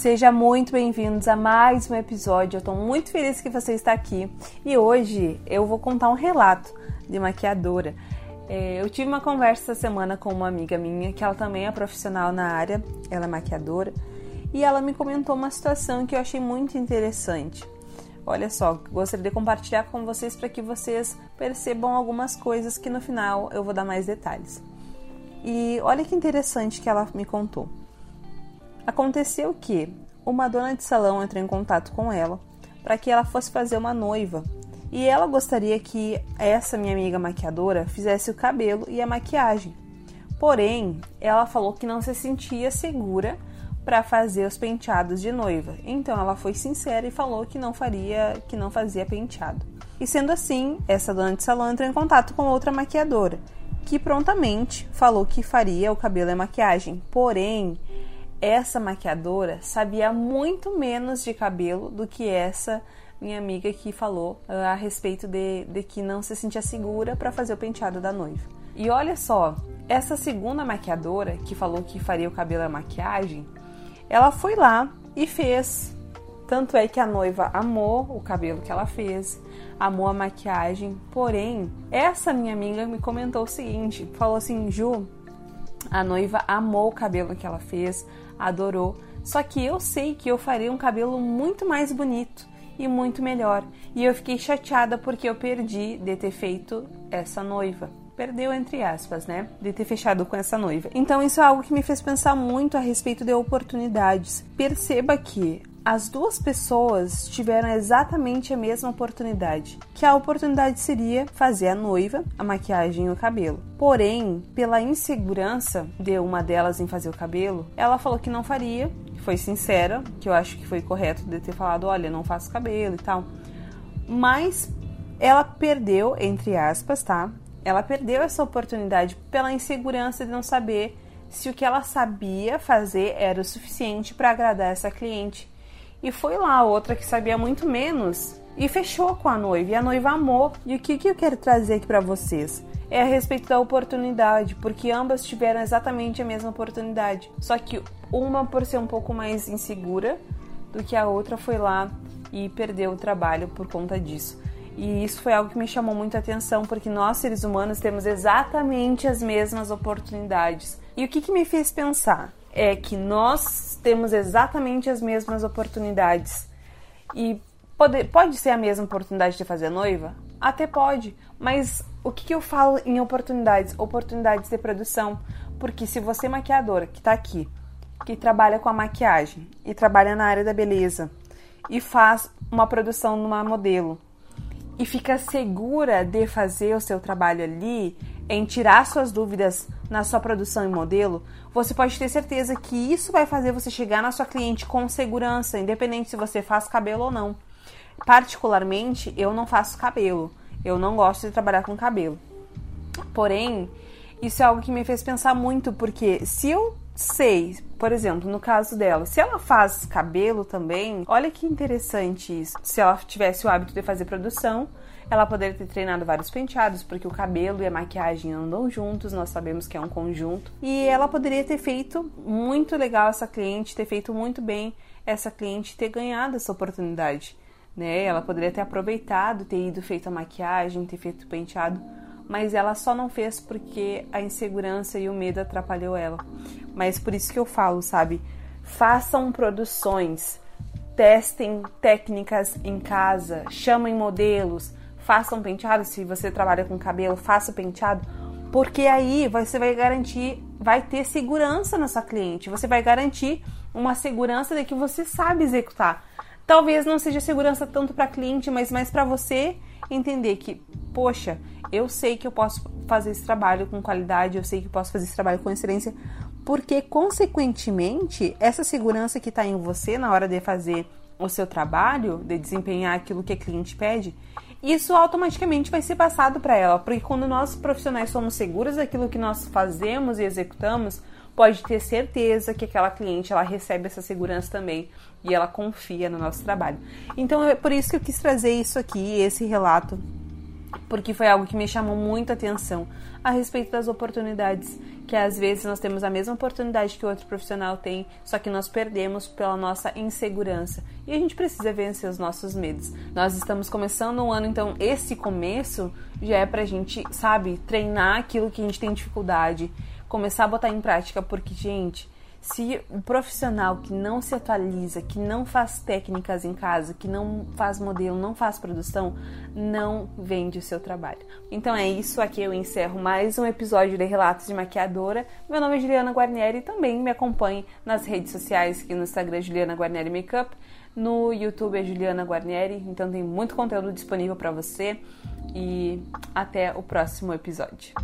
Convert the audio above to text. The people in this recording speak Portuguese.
Seja muito bem-vindos a mais um episódio. Eu estou muito feliz que você está aqui e hoje eu vou contar um relato de maquiadora. É, eu tive uma conversa essa semana com uma amiga minha que ela também é profissional na área, ela é maquiadora e ela me comentou uma situação que eu achei muito interessante. Olha só, gostaria de compartilhar com vocês para que vocês percebam algumas coisas que no final eu vou dar mais detalhes. E olha que interessante que ela me contou. Aconteceu que uma dona de salão entrou em contato com ela para que ela fosse fazer uma noiva e ela gostaria que essa minha amiga maquiadora fizesse o cabelo e a maquiagem. Porém, ela falou que não se sentia segura para fazer os penteados de noiva. Então ela foi sincera e falou que não faria, que não fazia penteado. E sendo assim, essa dona de salão entrou em contato com outra maquiadora, que prontamente falou que faria o cabelo e a maquiagem. Porém, essa maquiadora sabia muito menos de cabelo do que essa minha amiga que falou uh, a respeito de, de que não se sentia segura para fazer o penteado da noiva. E olha só, essa segunda maquiadora que falou que faria o cabelo e a maquiagem, ela foi lá e fez. Tanto é que a noiva amou o cabelo que ela fez, amou a maquiagem. Porém, essa minha amiga me comentou o seguinte: falou assim, Ju, a noiva amou o cabelo que ela fez, adorou. Só que eu sei que eu faria um cabelo muito mais bonito e muito melhor. E eu fiquei chateada porque eu perdi de ter feito essa noiva. Perdeu entre aspas, né? De ter fechado com essa noiva. Então isso é algo que me fez pensar muito a respeito de oportunidades. Perceba que as duas pessoas tiveram exatamente a mesma oportunidade, que a oportunidade seria fazer a noiva, a maquiagem e o cabelo. Porém, pela insegurança de uma delas em fazer o cabelo, ela falou que não faria, foi sincera, que eu acho que foi correto de ter falado, olha, não faço cabelo e tal. Mas ela perdeu, entre aspas, tá? Ela perdeu essa oportunidade pela insegurança de não saber se o que ela sabia fazer era o suficiente para agradar essa cliente e foi lá outra que sabia muito menos e fechou com a noiva. E a noiva amou. E o que, que eu quero trazer aqui para vocês? É a respeito da oportunidade, porque ambas tiveram exatamente a mesma oportunidade. Só que uma, por ser um pouco mais insegura do que a outra, foi lá e perdeu o trabalho por conta disso. E isso foi algo que me chamou muita atenção, porque nós, seres humanos, temos exatamente as mesmas oportunidades. E o que, que me fez pensar? É que nós temos exatamente as mesmas oportunidades. E pode, pode ser a mesma oportunidade de fazer noiva? Até pode, mas o que, que eu falo em oportunidades? Oportunidades de produção. Porque se você é maquiadora que está aqui, que trabalha com a maquiagem e trabalha na área da beleza e faz uma produção numa modelo e fica segura de fazer o seu trabalho ali, em tirar suas dúvidas na sua produção e modelo, você pode ter certeza que isso vai fazer você chegar na sua cliente com segurança, independente se você faz cabelo ou não. Particularmente, eu não faço cabelo. Eu não gosto de trabalhar com cabelo. Porém, isso é algo que me fez pensar muito, porque se eu sei, por exemplo, no caso dela, se ela faz cabelo também, olha que interessante isso. Se ela tivesse o hábito de fazer produção, ela poderia ter treinado vários penteados, porque o cabelo e a maquiagem andam juntos, nós sabemos que é um conjunto. E ela poderia ter feito muito legal essa cliente, ter feito muito bem essa cliente ter ganhado essa oportunidade. Né? Ela poderia ter aproveitado, ter ido feito a maquiagem, ter feito o penteado, mas ela só não fez porque a insegurança e o medo atrapalhou ela. Mas por isso que eu falo, sabe? Façam produções, testem técnicas em casa, chamem modelos, faça um penteado, se você trabalha com cabelo, faça o penteado, porque aí você vai garantir, vai ter segurança na sua cliente, você vai garantir uma segurança de que você sabe executar. Talvez não seja segurança tanto para cliente, mas mais para você entender que, poxa, eu sei que eu posso fazer esse trabalho com qualidade, eu sei que eu posso fazer esse trabalho com excelência, porque consequentemente essa segurança que está em você na hora de fazer o seu trabalho, de desempenhar aquilo que a cliente pede, isso automaticamente vai ser passado para ela, porque quando nós profissionais somos seguros daquilo que nós fazemos e executamos, pode ter certeza que aquela cliente ela recebe essa segurança também e ela confia no nosso trabalho. Então é por isso que eu quis trazer isso aqui, esse relato porque foi algo que me chamou muito a atenção a respeito das oportunidades, que às vezes nós temos a mesma oportunidade que outro profissional tem, só que nós perdemos pela nossa insegurança. E a gente precisa vencer os nossos medos. Nós estamos começando um ano, então esse começo já é pra gente, sabe, treinar aquilo que a gente tem dificuldade, começar a botar em prática, porque, gente, se o profissional que não se atualiza, que não faz técnicas em casa, que não faz modelo, não faz produção, não vende o seu trabalho. Então é isso, aqui eu encerro mais um episódio de Relatos de Maquiadora. Meu nome é Juliana Guarnieri e também me acompanhe nas redes sociais, aqui no Instagram é Juliana Guarnieri Makeup, no YouTube é Juliana Guarnieri, então tem muito conteúdo disponível para você e até o próximo episódio.